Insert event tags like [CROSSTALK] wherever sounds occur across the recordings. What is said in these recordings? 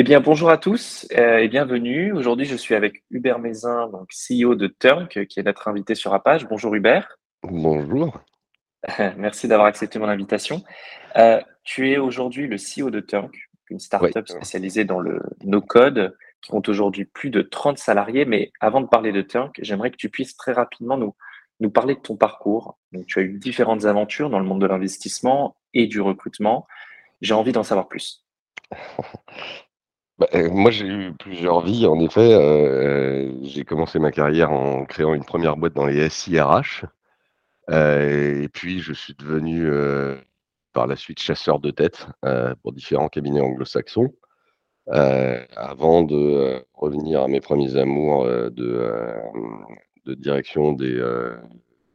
Eh bien, bonjour à tous euh, et bienvenue. Aujourd'hui, je suis avec Hubert Mézin, donc CEO de Turk, qui est notre invité sur Apache. Bonjour Hubert. Bonjour. [LAUGHS] Merci d'avoir accepté mon invitation. Euh, tu es aujourd'hui le CEO de Turk, une startup spécialisée dans le no-code qui compte aujourd'hui plus de 30 salariés. Mais avant de parler de Turk, j'aimerais que tu puisses très rapidement nous, nous parler de ton parcours. Donc, tu as eu différentes aventures dans le monde de l'investissement et du recrutement. J'ai envie d'en savoir plus. [LAUGHS] Bah, euh, moi, j'ai eu plusieurs vies. En effet, euh, j'ai commencé ma carrière en créant une première boîte dans les SIRH. Euh, et puis, je suis devenu par la suite chasseur de tête pour différents cabinets anglo-saxons. avant de revenir à mes premiers amours de, direction des,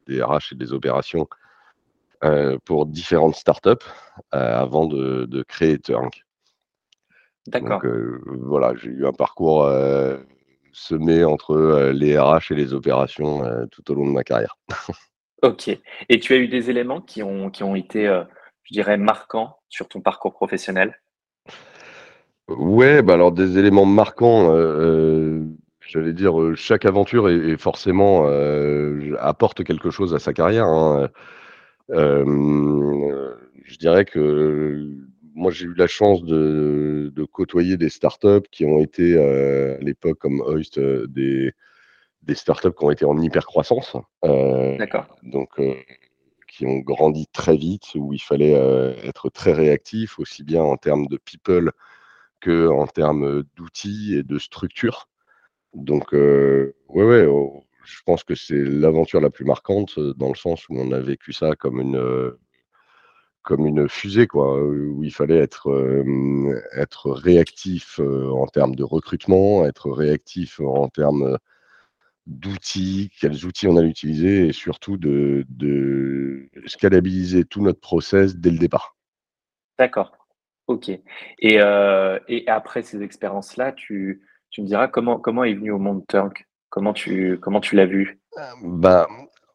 des RH et des opérations pour différentes startups avant de, de créer Turk. D'accord. Donc voilà, j'ai eu un parcours semé entre les RH et les opérations tout au long de ma carrière. [LAUGHS] ok. Et tu as eu des éléments qui ont, qui ont été, je dirais, marquants sur ton parcours professionnel? Ouais, bah alors des éléments marquants, j'allais dire, chaque aventure est, forcément apporte quelque chose à sa carrière. Hein. je dirais que moi, j'ai eu la chance de, côtoyer des startups qui ont été euh, à l'époque, comme Hoist, euh, des, des startups qui ont été en hyper croissance. Euh, D'accord. Donc, qui ont grandi très vite, où il fallait être très réactif, aussi bien en termes de people que en termes d'outils et de structure. Donc, ouais, ouais, oh, je pense que c'est l'aventure la plus marquante dans le sens où on a vécu ça comme une comme une fusée, quoi, où il fallait être, être réactif en termes de recrutement, être réactif en termes d'outils, quels outils on allait utiliser, et surtout de, de scalabiliser tout notre process dès le départ. D'accord. Ok. Et, et après ces expériences-là, tu, tu, me diras comment, comment est venu au monde Turk? Comment tu, comment tu l'as vu? Bah,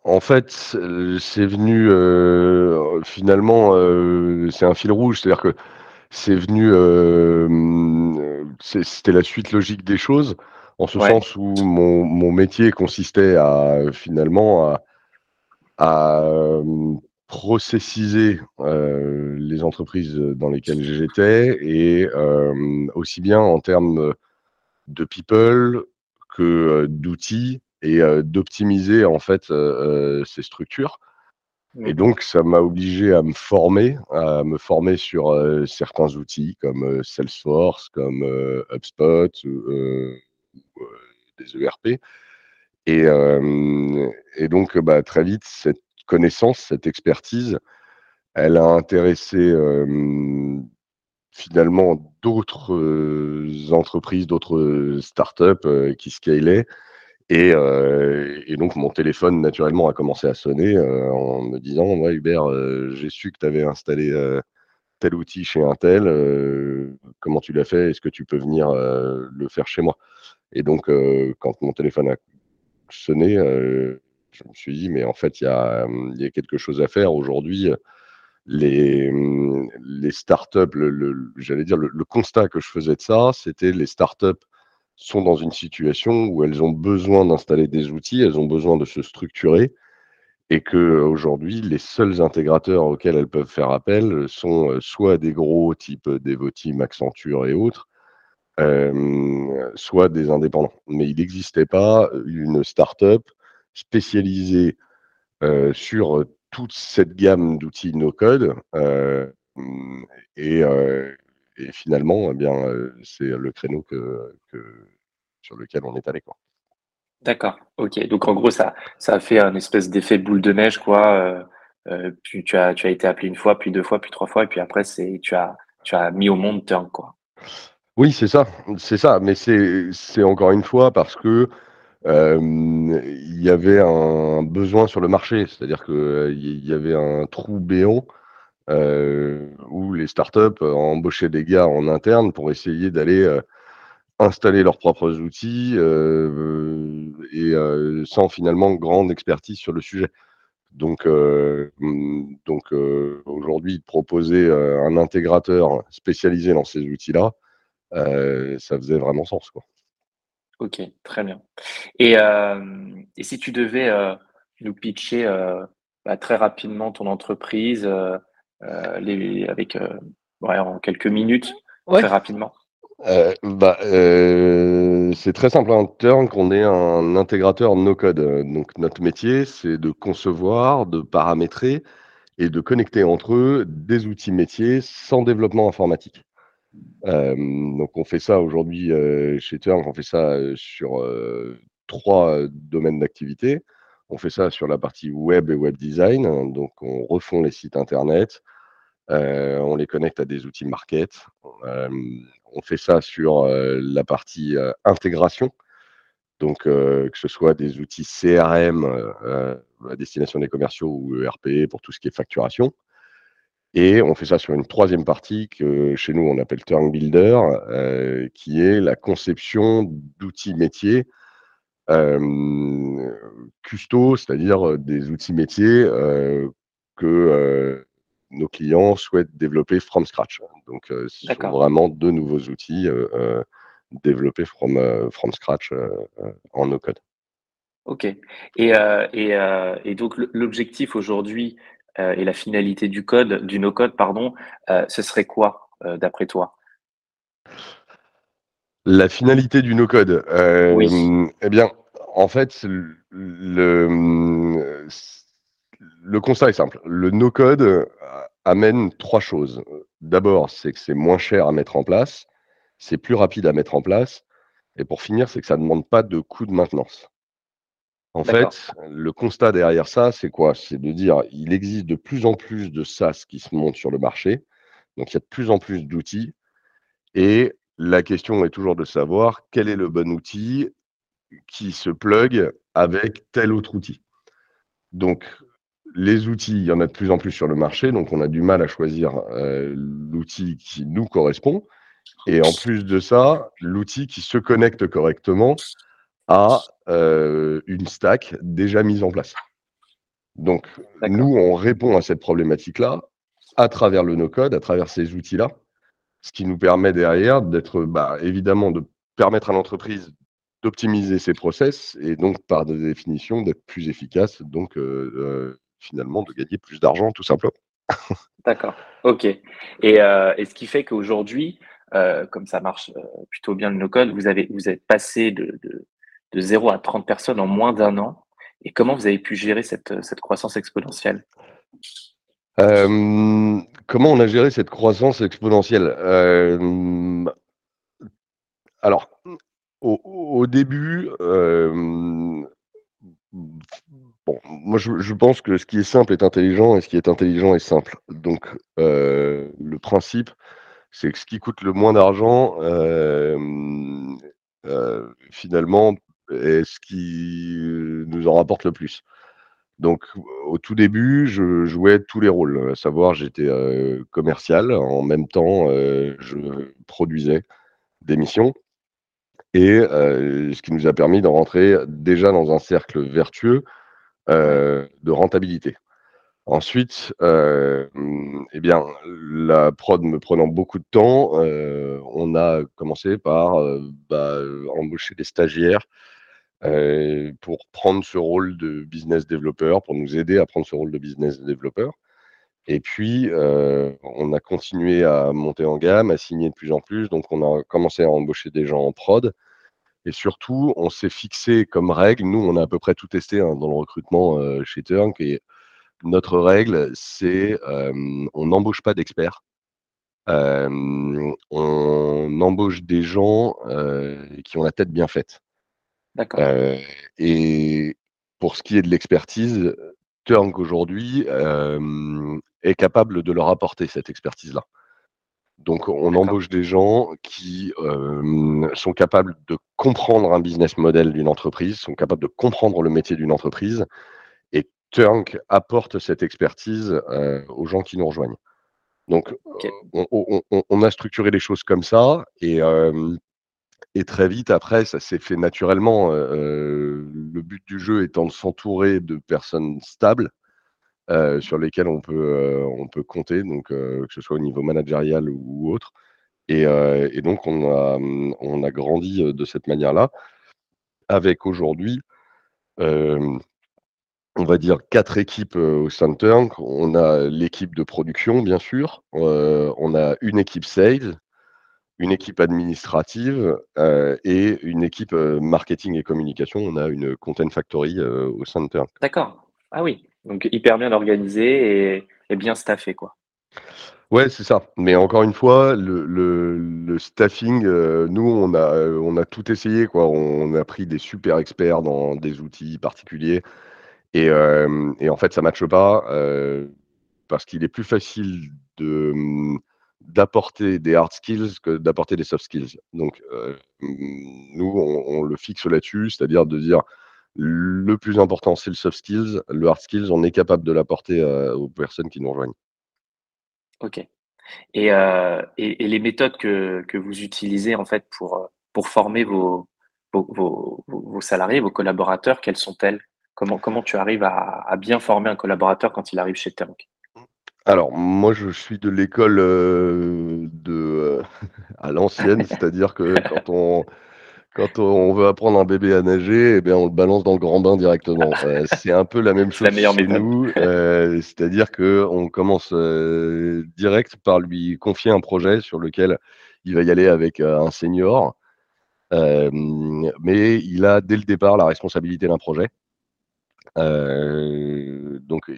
en fait, c'est venu euh, finalement, euh, c'est un fil rouge, c'est-à-dire que c'est venu, euh, c'était la suite logique des choses, en ce sens où mon, métier consistait à finalement à, processiser les entreprises dans lesquelles j'étais et aussi bien en termes de people que d'outils et d'optimiser en fait ces structures. Et donc, ça m'a obligé à me former, à me former sur certains outils comme Salesforce, comme HubSpot, ou, des ERP. Et, et donc, bah, très vite, cette connaissance, cette expertise, elle a intéressé finalement d'autres entreprises, d'autres startups qui scalaient euh, et, donc, mon téléphone, naturellement, a commencé à sonner euh, en me disant Ouais, Hubert, euh, j'ai su que tu avais installé tel outil chez un tel. comment tu l'as fait? Est-ce que tu peux venir le faire chez moi? Et donc, quand mon téléphone a sonné, je me suis dit Mais en fait, il y a, quelque chose à faire. Aujourd'hui, les, les startups, j'allais dire, le, le, constat que je faisais de ça, c'était les startups sont dans une situation où elles ont besoin d'installer des outils, elles ont besoin de se structurer, et que aujourd'hui, les seuls intégrateurs auxquels elles peuvent faire appel sont euh, soit des gros type Devoteam, Accenture et autres, euh, soit des indépendants. Mais il n'existait pas une start-up spécialisée euh, sur toute cette gamme d'outils no-code. et, et finalement, eh bien, c'est le créneau que, sur lequel on est allé. Quoi. D'accord, ok. Donc en gros, ça, ça a fait un espèce d'effet boule de neige, quoi. Euh, tu, as, tu as été appelé une fois, puis deux fois, puis trois fois, et puis après, c'est, tu, as, tu as mis au monde Turn, quoi. Oui, c'est ça, c'est ça. Mais c'est, c'est encore une fois parce que il y avait un besoin sur le marché, c'est-à-dire qu'il y avait un trou béant où les startups embauchaient des gars en interne pour essayer d'aller installer leurs propres outils et sans finalement grande expertise sur le sujet. Donc, donc aujourd'hui, proposer un intégrateur spécialisé dans ces outils-là, ça faisait vraiment sens. Quoi. Ok, très bien. Et, et si tu devais nous pitcher bah, très rapidement ton entreprise les, avec en quelques minutes, très rapidement euh, bah, euh, c'est très simple. En termes qu'on est un intégrateur no-code. Donc, notre métier, c'est de concevoir, de paramétrer et de connecter entre eux des outils métiers sans développement informatique. Euh, donc, on fait ça aujourd'hui chez Turn, on fait ça sur trois domaines d'activité. On fait ça sur la partie web et web design. Donc, on refond les sites internet, on les connecte à des outils market on fait ça sur la partie intégration, donc que ce soit des outils CRM à destination des commerciaux ou ERP pour tout ce qui est facturation. Et on fait ça sur une troisième partie que chez nous on appelle Turn Builder, qui est la conception d'outils métiers custo, c'est-à-dire des outils métiers que nos clients souhaitent développer from scratch. Donc, euh, ce sont vraiment deux nouveaux outils développés from, from scratch en no-code. Ok. Et, et, donc, l'objectif aujourd'hui et la finalité du code, du no-code, pardon, ce serait quoi d'après toi? La finalité du no-code oui. Eh bien, en fait, le, le constat est simple. Le no-code euh, amène trois choses. D'abord, c'est que c'est moins cher à mettre en place, c'est plus rapide à mettre en place, et pour finir, c'est que ça ne demande pas de coût de maintenance. En fait, le constat derrière ça, c'est quoi? C'est de dire il existe de plus en plus de SaaS qui se montent sur le marché, donc il y a de plus en plus d'outils, et la question est toujours de savoir quel est le bon outil qui se plug avec tel autre outil. Donc, les outils, il y en a de plus en plus sur le marché, donc on a du mal à choisir euh, l'outil qui nous correspond. Et en plus de ça, l'outil qui se connecte correctement à euh, une stack déjà mise en place. Donc, nous, on répond à cette problématique-là à travers le no-code, à travers ces outils-là, ce qui nous permet derrière d'être, bah, évidemment, de permettre à l'entreprise d'optimiser ses process et donc, par définition, d'être plus efficace, donc euh, finalement de gagner plus d'argent tout simplement. [LAUGHS] D'accord, ok. Et, euh, et, ce qui fait qu'aujourd'hui, euh, comme ça marche euh, plutôt bien le no-code, vous, avez, vous êtes passé de, de, de 0 à 30 personnes en moins d'un an. Et comment vous avez pu gérer cette, cette croissance exponentielle? Comment on a géré cette croissance exponentielle? Alors, au, début, Bon, moi je, pense que ce qui est simple est intelligent et ce qui est intelligent est simple. Donc euh, le principe, c'est que ce qui coûte le moins d'argent, euh, euh, finalement, est ce qui nous en rapporte le plus. Donc au tout début, je jouais tous les rôles, à savoir j'étais commercial, en même temps je produisais des missions. Et ce qui nous a permis de rentrer déjà dans un cercle vertueux euh, de rentabilité. Ensuite, euh, eh bien, la prod me prenant beaucoup de temps, euh, on a commencé par bah, embaucher des stagiaires pour prendre ce rôle de business developer, pour nous aider à prendre ce rôle de business developer. Et puis, on a continué à monter en gamme, à signer de plus en plus. Donc, on a commencé à embaucher des gens en prod. Et surtout, on s'est fixé comme règle, nous, on a à peu près tout testé hein, dans le recrutement euh, chez Turn, et notre règle, c'est euh, on n'embauche pas d'experts. Euh, on embauche des gens qui ont la tête bien faite. D'accord. et pour ce qui est de l'expertise, Turn aujourd'hui est capable de leur apporter cette expertise-là. Donc, on embauche des gens qui sont capables de comprendre un business model d'une entreprise, sont capables de comprendre le métier d'une entreprise. Et Turk apporte cette expertise aux gens qui nous rejoignent. Donc, on, a structuré les choses comme ça. Et, et très vite, après, ça s'est fait naturellement. le but du jeu étant de s'entourer de personnes stables euh, sur lesquels on peut, euh, on peut compter, donc, euh, que ce soit au niveau managérial ou, autre. Et, donc, on a, on a grandi de cette manière-là, avec aujourd'hui, on va dire, quatre équipes au sein On a l'équipe de production, bien sûr. on a une équipe sales, une équipe administrative et une équipe marketing et communication. On a une content factory au sein D'accord. Ah oui, donc hyper bien organisé et, bien staffé, quoi. Ouais, c'est ça. Mais encore une fois, le, staffing, euh, nous, on a, on a tout essayé, quoi. On a pris des super experts dans des outils particuliers. Et, euh, en fait, ça ne matche pas euh, parce qu'il est plus facile de d'apporter des hard skills que d'apporter des soft skills. Donc, nous, on, le fixe là-dessus, c'est-à-dire de dire le plus important, c'est le soft skills. Le hard skills, on est capable de l'apporter euh, aux personnes qui nous rejoignent. Ok. Et, euh, les méthodes que, vous utilisez en fait pour, former vos, vos, salariés, vos collaborateurs, quelles sont-elles? Comment, comment tu arrives à, bien former un collaborateur quand il arrive chez Tank? Alors, moi, je suis de l'école euh, de [LAUGHS] à l'ancienne, c'est-à-dire que quand on, quand on veut apprendre un bébé à nager, eh bien, on le balance dans le grand bain directement. Euh, c'est un peu la même [LAUGHS] chose la chez nous. Euh, c'est-à-dire qu'on commence euh, direct par lui confier un projet sur lequel il va y aller avec un senior. mais il a dès le départ la responsabilité d'un projet. Donc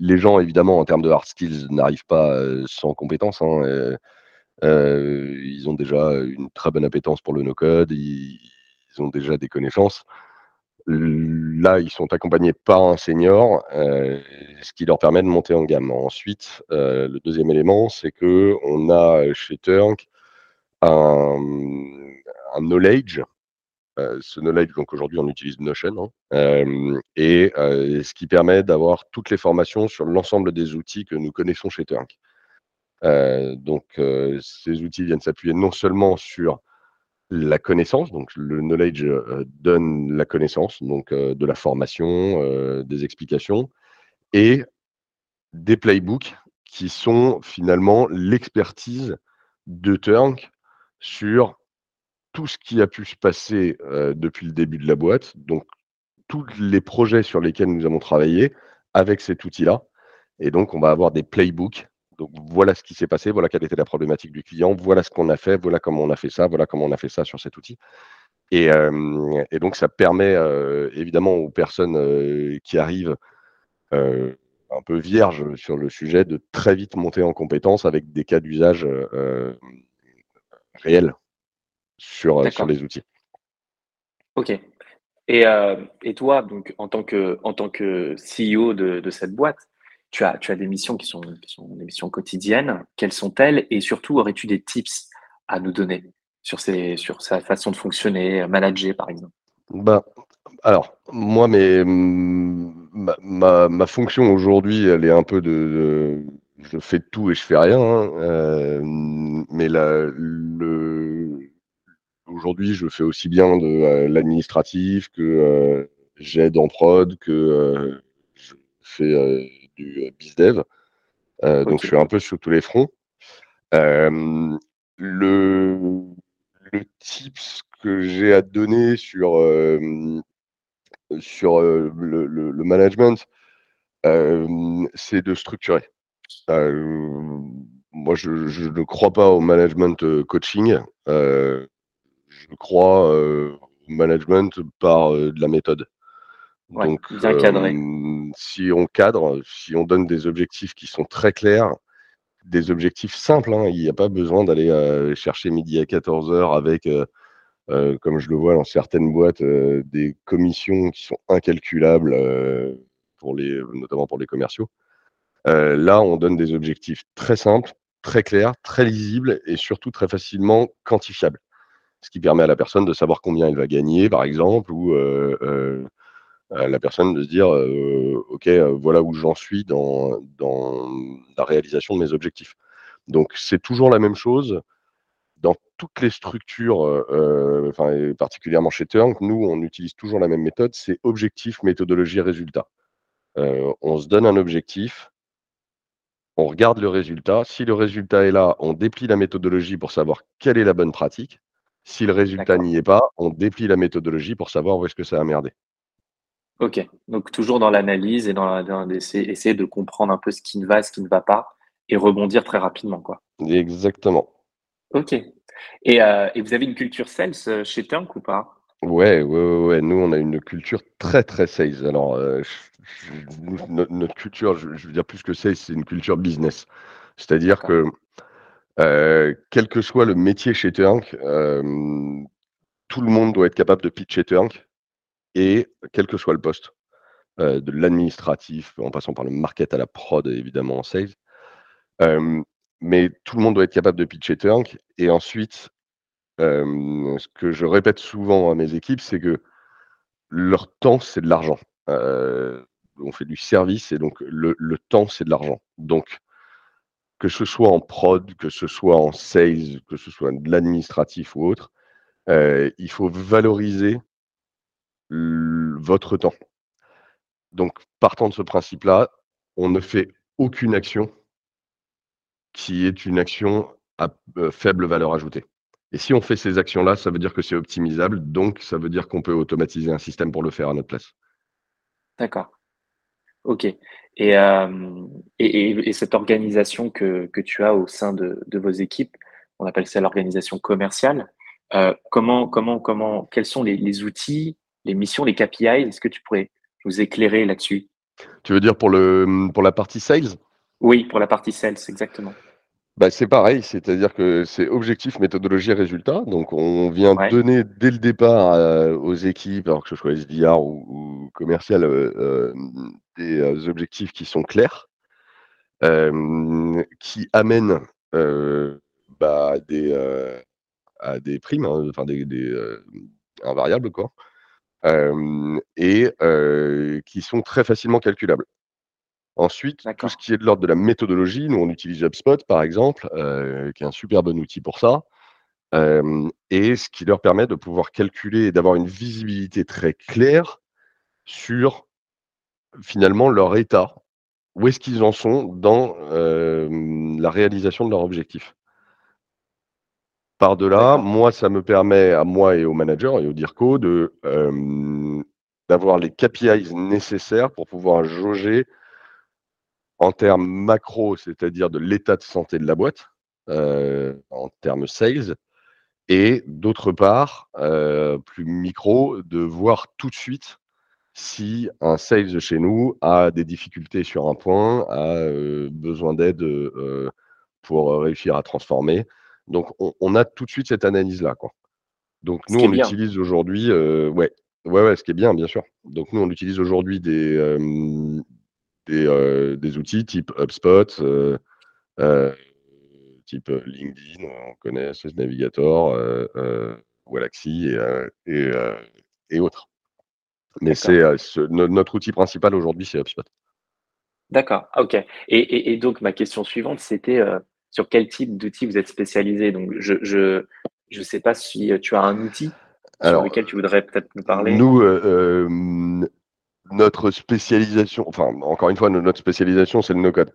les gens, évidemment, en termes de hard skills, n'arrivent pas sans compétences. Hein, ils ont déjà une très bonne appétence pour le no-code, ils, ont déjà des connaissances. Là, ils sont accompagnés par un senior, ce qui leur permet de monter en gamme. Ensuite, le deuxième élément, c'est que on a chez Turk un, knowledge. Ce knowledge, donc aujourd'hui, on utilise Notion, hein, et ce qui permet d'avoir toutes les formations sur l'ensemble des outils que nous connaissons chez Turk. Euh, donc, euh, ces outils viennent s'appuyer non seulement sur la connaissance, donc le knowledge euh, donne la connaissance, donc de la formation, des explications, et des playbooks qui sont finalement l'expertise de Turk sur tout ce qui a pu se passer depuis le début de la boîte, donc tous les projets sur lesquels nous avons travaillé avec cet outil-là. Et donc, on va avoir des playbooks donc voilà ce qui s'est passé, voilà quelle était la problématique du client, voilà ce qu'on a fait, voilà comment on a fait ça, voilà comment on a fait ça sur cet outil. Et, donc ça permet évidemment aux personnes qui arrivent un peu vierges sur le sujet de très vite monter en compétence avec des cas d'usage réels sur, sur les outils. Ok. Et, toi, donc en tant que, en tant que CEO de cette boîte, tu as, tu as des missions qui sont, des missions quotidiennes. Quelles sont-elles? Et surtout, aurais-tu des tips à nous donner sur, ces, sur sa façon de fonctionner, manager par exemple? Bah, Alors, moi, mes, ma, ma, fonction aujourd'hui, elle est un peu de, je fais tout et je fais rien. Hein, euh, mais le, aujourd'hui, je fais aussi bien de euh, l'administratif que euh, j'aide en prod, que je fais du euh, BizDev. Euh, donc, je suis un peu sur tous les fronts. Euh, le, le tips que j'ai à donner sur, sur le, le, management, c'est de structurer. moi, je, ne crois pas au management coaching. Je crois au management par de la méthode. Donc, bien cadré. si on cadre, si on donne des objectifs qui sont très clairs, des objectifs simples, hein, il n'y a pas besoin d'aller chercher midi à 14h avec, comme je le vois dans certaines boîtes, des commissions qui sont incalculables, pour les, notamment pour les commerciaux. là, on donne des objectifs très simples, très clair, très lisible et surtout très facilement quantifiable. Ce qui permet à la personne de savoir combien elle va gagner, par exemple, ou la personne de se dire OK, voilà où j'en suis dans, la réalisation de mes objectifs. Donc, c'est toujours la même chose dans toutes les structures, enfin, particulièrement chez Turk, nous, on utilise toujours la même méthode, c'est objectif, méthodologie, résultat. on se donne un objectif, on regarde le résultat. Si le résultat est là, on déplie la méthodologie pour savoir quelle est la bonne pratique. Si le résultat n'y est pas, on déplie la méthodologie pour savoir où est-ce que ça a merdé. Ok, donc toujours dans l'analyse et dans, dans essayer de comprendre un peu ce qui ne va, ce qui ne va pas, et rebondir très rapidement, quoi. Exactement. Ok. Et, euh, et vous avez une culture sales euh, chez Tunk ou pas? Ouais, ouais, ouais, Nous, on a une culture très, très sales. Alors, euh, notre, culture, je, veux dire plus que sales, c'est une culture business. C'est-à-dire que, quel que soit le métier chez Tunk, tout le monde doit être capable de pitcher Tunk et quel que soit le poste. de l'administratif, en passant par le market à la prod, évidemment, en sales mais tout le monde doit être capable de pitcher Turk. Et ensuite, ce que je répète souvent à mes équipes, c'est que leur temps, c'est de l'argent. on fait du service et donc le, temps, c'est de l'argent. Donc, que ce soit en prod, que ce soit en sales, que ce soit de l'administratif ou autre, il faut valoriser votre temps. Donc, partant de ce principe-là, on ne fait aucune action qui est une action à euh, faible valeur ajoutée. Et si on fait ces actions-là, ça veut dire que c'est optimisable, donc ça veut dire qu'on peut automatiser un système pour le faire à notre place. D'accord. Ok. Et, euh, et, cette organisation que, que, tu as au sein de, de vos équipes, on appelle ça l'organisation commerciale. Euh, comment, comment, comment, quels sont les, les, outils, les missions, les KPI Est-ce que tu pourrais nous éclairer là-dessus? Tu veux dire pour, le, pour la partie sales? Oui, pour la partie sales, exactement. Bah, c'est pareil, c'est-à-dire que c'est objectif, méthodologie, résultat. Donc, on vient donner dès le départ aux équipes, alors que ce soit SDR ou, commercial, euh, euh, des euh, objectifs qui sont clairs, qui amènent bah, des, à des primes, hein, enfin des, des invariables, quoi, et qui sont très facilement calculables. Ensuite, tout ce qui est de l'ordre de la méthodologie, nous on utilise HubSpot par exemple, euh, qui est un super bon outil pour ça, et ce qui leur permet de pouvoir calculer et d'avoir une visibilité très claire sur finalement leur état, où est-ce qu'ils en sont dans la réalisation de leur objectif? Par-delà, moi, ça me permet à moi et au manager et au DIRCO de, d'avoir les KPIs nécessaires pour pouvoir jauger en termes macro, c'est-à-dire de l'état de santé de la boîte, euh, en termes sales, et d'autre part, euh, plus micro, de voir tout de suite si un sales chez nous a des difficultés sur un point, a euh, besoin d'aide pour réussir à transformer. Donc, on, a tout de suite cette analyse-là. Donc, nous, on utilise aujourd'hui, ouais, ouais, ouais, ce qui est bien, bien sûr. Donc, nous, on utilise aujourd'hui des, euh, des, outils type HubSpot, euh, euh, type LinkedIn, on connaît ce Navigator, Galaxy et, et, autres. Mais c'est notre outil principal aujourd'hui, c'est HubSpot. D'accord, ok. Et, donc ma question suivante, c'était sur quel type d'outil vous êtes spécialisé? Donc je ne je, sais pas si tu as un outil sur lequel tu voudrais peut-être nous parler. Nous, notre spécialisation, enfin, encore une fois, notre spécialisation, c'est le no-code.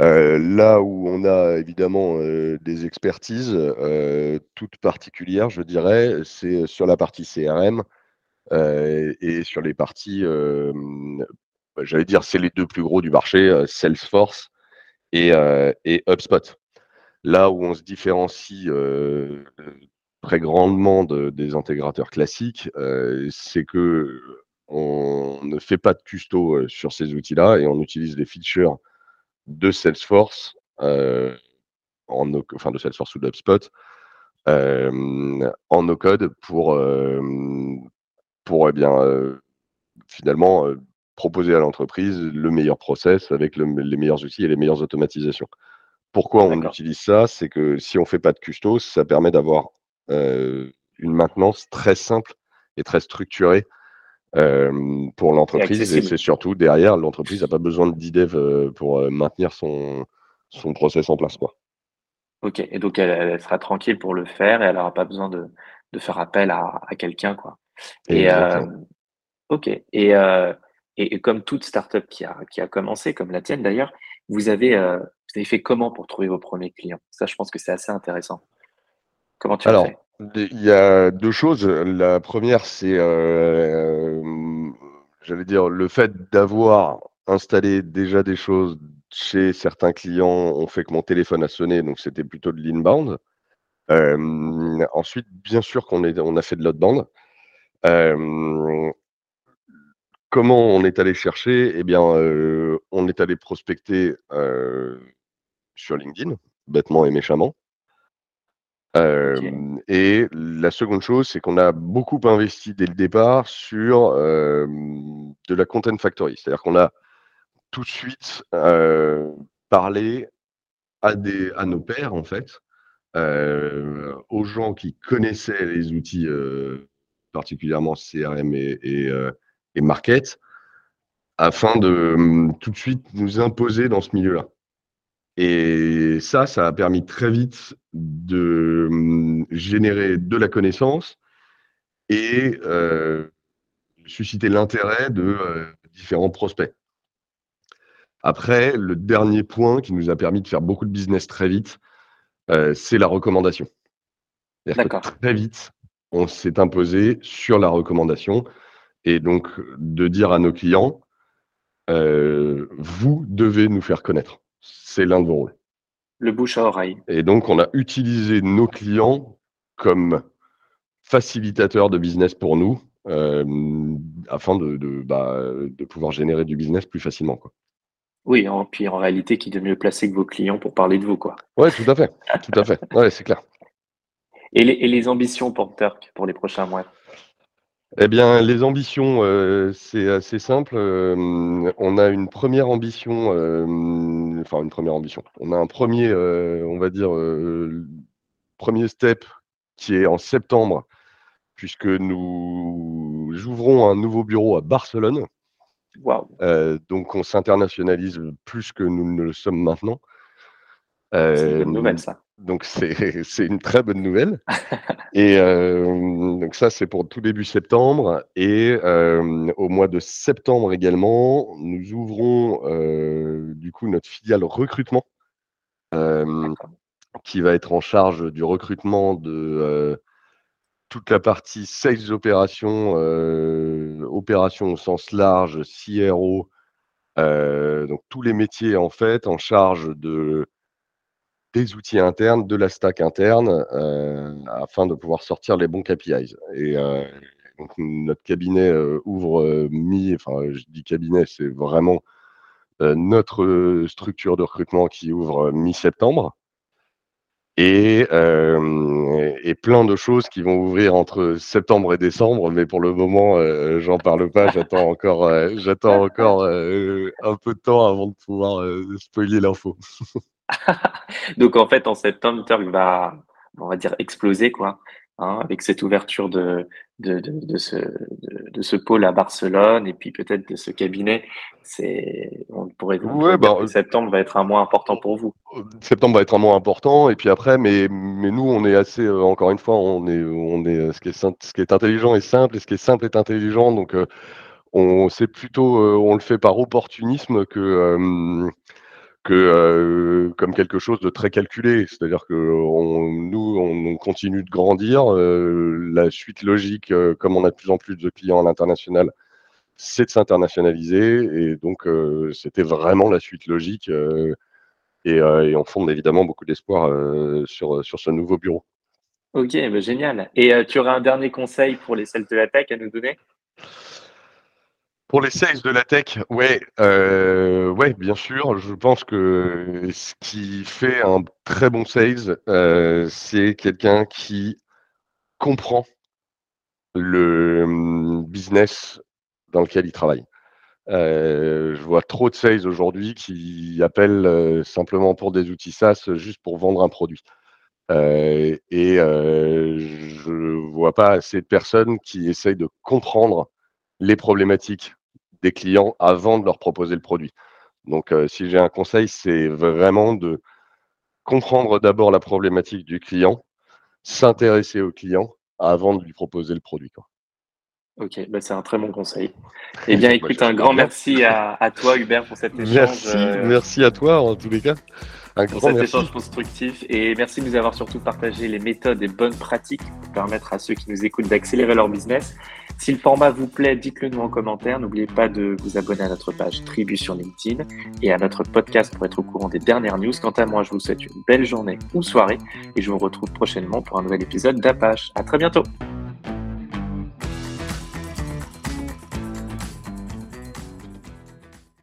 Euh, là où on a évidemment euh, des expertises euh, toutes particulières, je dirais, c'est sur la partie CRM et sur les parties, j'allais dire, c'est les deux plus gros du marché, Salesforce et, et, HubSpot. Là où on se différencie très grandement des intégrateurs classiques, c'est que on ne fait pas de custo sur ces outils-là et on utilise les features de Salesforce, euh, en enfin de Salesforce ou de HubSpot, euh, en no-code pour, pour eh bien, finalement proposer à l'entreprise le meilleur process avec les meilleurs outils et les meilleures automatisations. Pourquoi on utilise ça? C'est que si on ne fait pas de custos, ça permet d'avoir une maintenance très simple et très structurée pour l'entreprise. Et, c'est surtout derrière, l'entreprise n'a pas besoin de d'IDEV pour maintenir son, son process en place. Quoi. Ok, et donc elle, sera tranquille pour le faire et elle n'aura pas besoin de, de, faire appel à, à quelqu'un. quoi. Et, ok, et, et, comme toute startup qui a, qui a commencé, comme la tienne d'ailleurs, vous avez, vous avez fait comment pour trouver vos premiers clients? Ça, je pense que c'est assez intéressant. Comment tu Alors, fait? Il y a deux choses. La première, c'est, euh, j'allais dire, le fait d'avoir installé déjà des choses chez certains clients ont fait que mon téléphone a sonné, donc c'était plutôt de l'inbound. Euh, ensuite, bien sûr qu'on on a fait de l'outbound. Euh, comment on est allé chercher? Eh bien, on est allé prospecter sur LinkedIn, bêtement et méchamment. Et la seconde chose, c'est qu'on a beaucoup investi dès le départ sur de la content factory. C'est-à-dire qu'on a tout de suite parlé à, des, à nos pairs, en fait, aux gens qui connaissaient les outils, particulièrement CRM et, et, et Market, afin de tout de suite nous imposer dans ce milieu-là. Et ça, ça a permis très vite de hum, générer de la connaissance et euh, susciter l'intérêt de euh, différents prospects. Après, le dernier point qui nous a permis de faire beaucoup de business très vite, euh, c'est la recommandation. très vite, on s'est imposé sur la recommandation et donc de dire à nos clients, vous devez nous faire connaître c'est l'un de vos rôles. Le bouche à oreille. Et donc, on a utilisé nos clients comme facilitateurs de business pour nous, euh, afin de, bah, de, pouvoir générer du business plus facilement. Quoi. Oui, en, puis en réalité, qui de mieux placé que vos clients pour parler de vous. Quoi. Ouais, tout à fait. tout à fait. Ouais, c'est clair. Et les, et les ambitions pour Turk pour les prochains mois? Eh bien, les ambitions, euh, c'est assez simple. Euh, on a une première ambition, euh, enfin une première ambition. On a un premier, on va dire, premier step qui est en septembre, puisque nous ouvrons un nouveau bureau à Barcelone. Wow. donc, on s'internationalise plus que nous ne le sommes maintenant. c'est une bonne nouvelle, ça. Donc [LAUGHS] c'est une très bonne nouvelle. et euh, donc ça c'est pour tout début septembre. Et euh, au mois de septembre également, nous ouvrons euh, du coup notre filiale recrutement, qui va être en charge du recrutement de toute la partie sales opérations, opérations au sens large, CRO, donc tous les métiers en fait en charge de des outils internes, de la stack interne, euh, afin de pouvoir sortir les bons KPIs. Et euh, notre cabinet euh, ouvre mi, enfin je dis cabinet, c'est vraiment notre structure de recrutement qui ouvre mi-septembre. Et, et, plein de choses qui vont ouvrir entre septembre et décembre, mais pour le moment, j'en parle pas. J'attends encore, j'attends encore un peu de temps avant de pouvoir spoiler l'info. [LAUGHS] [LAUGHS] Donc en fait, en septembre, Turk va, on va dire, exploser, quoi, hein, avec cette ouverture de, de, de, ce, de, ce pôle à Barcelone et puis peut-être de ce cabinet. C'est, on pourrait dire bah, que septembre va être un mois important pour vous. Euh, septembre va être un mois important et puis après, mais, mais nous, on est assez, euh, encore une fois, on est, on est, euh, ce qui est, ce qui est intelligent est simple et ce qui est simple est intelligent. Donc, on, c'est plutôt, on le fait par opportunisme que que euh, comme quelque chose de très calculé. C'est-à-dire que nous, on, continue de grandir. Euh, la suite logique, euh, comme on a de plus en plus de clients à l'international, c'est de s'internationaliser. Et donc, c'était vraiment la suite logique. Et, on fonde évidemment beaucoup d'espoir sur, sur ce nouveau bureau. Ok, bah, génial. Et tu aurais un dernier conseil pour les sales de la tech à nous donner? Pour les sales de la tech, ouais, euh, ouais, bien sûr. Je pense que ce qui fait un très bon sales, euh, c'est quelqu'un qui comprend le hum, business dans lequel il travaille. je vois trop de sales aujourd'hui qui appellent simplement pour des outils SaaS juste pour vendre un produit. et je vois pas assez de personnes qui essayent de comprendre les problématiques des clients avant de leur proposer le produit. Donc, si j'ai un conseil, c'est vraiment de comprendre d'abord la problématique du client, s'intéresser au client avant de lui proposer le produit. Ok, bah c'est un très bon conseil. [LAUGHS] Eh bien, écoute, un grand merci à, toi, Hubert, pour cet échange. Merci, euh, merci à toi, en tous les cas. Un pour cet échange constructif. Et merci de nous avoir surtout partagé les méthodes et bonnes pratiques pour permettre à ceux qui nous écoutent d'accélérer leur business. Si le format vous plaît, dites-le nous en commentaire. N'oubliez pas de vous abonner à notre page Tribu sur LinkedIn et à notre podcast pour être au courant des dernières news. Quant à moi, je vous souhaite une belle journée ou soirée et je vous retrouve prochainement pour un nouvel épisode d'Apache. À très bientôt.